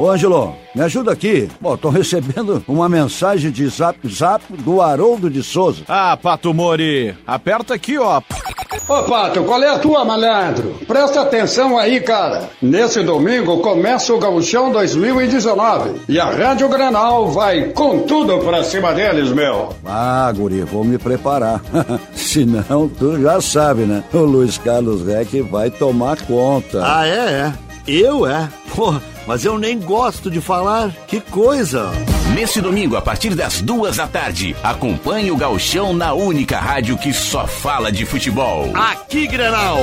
Ô, Angelo, me ajuda aqui. Bom, tô recebendo uma mensagem de zap zap do Haroldo de Souza. Ah, Pato Mori, aperta aqui, ó. Ô, Pato, qual é a tua, malandro? Presta atenção aí, cara. Nesse domingo começa o Gauchão 2019 e a Rádio Granal vai com tudo pra cima deles, meu. Ah, guri, vou me preparar. Senão, tu já sabe, né? O Luiz Carlos Reck vai tomar conta. Ah, é? é. Eu, é? Pô, mas eu nem gosto de falar. Que coisa! Nesse domingo, a partir das duas da tarde, acompanhe o Gauchão na única rádio que só fala de futebol. Aqui, Granal!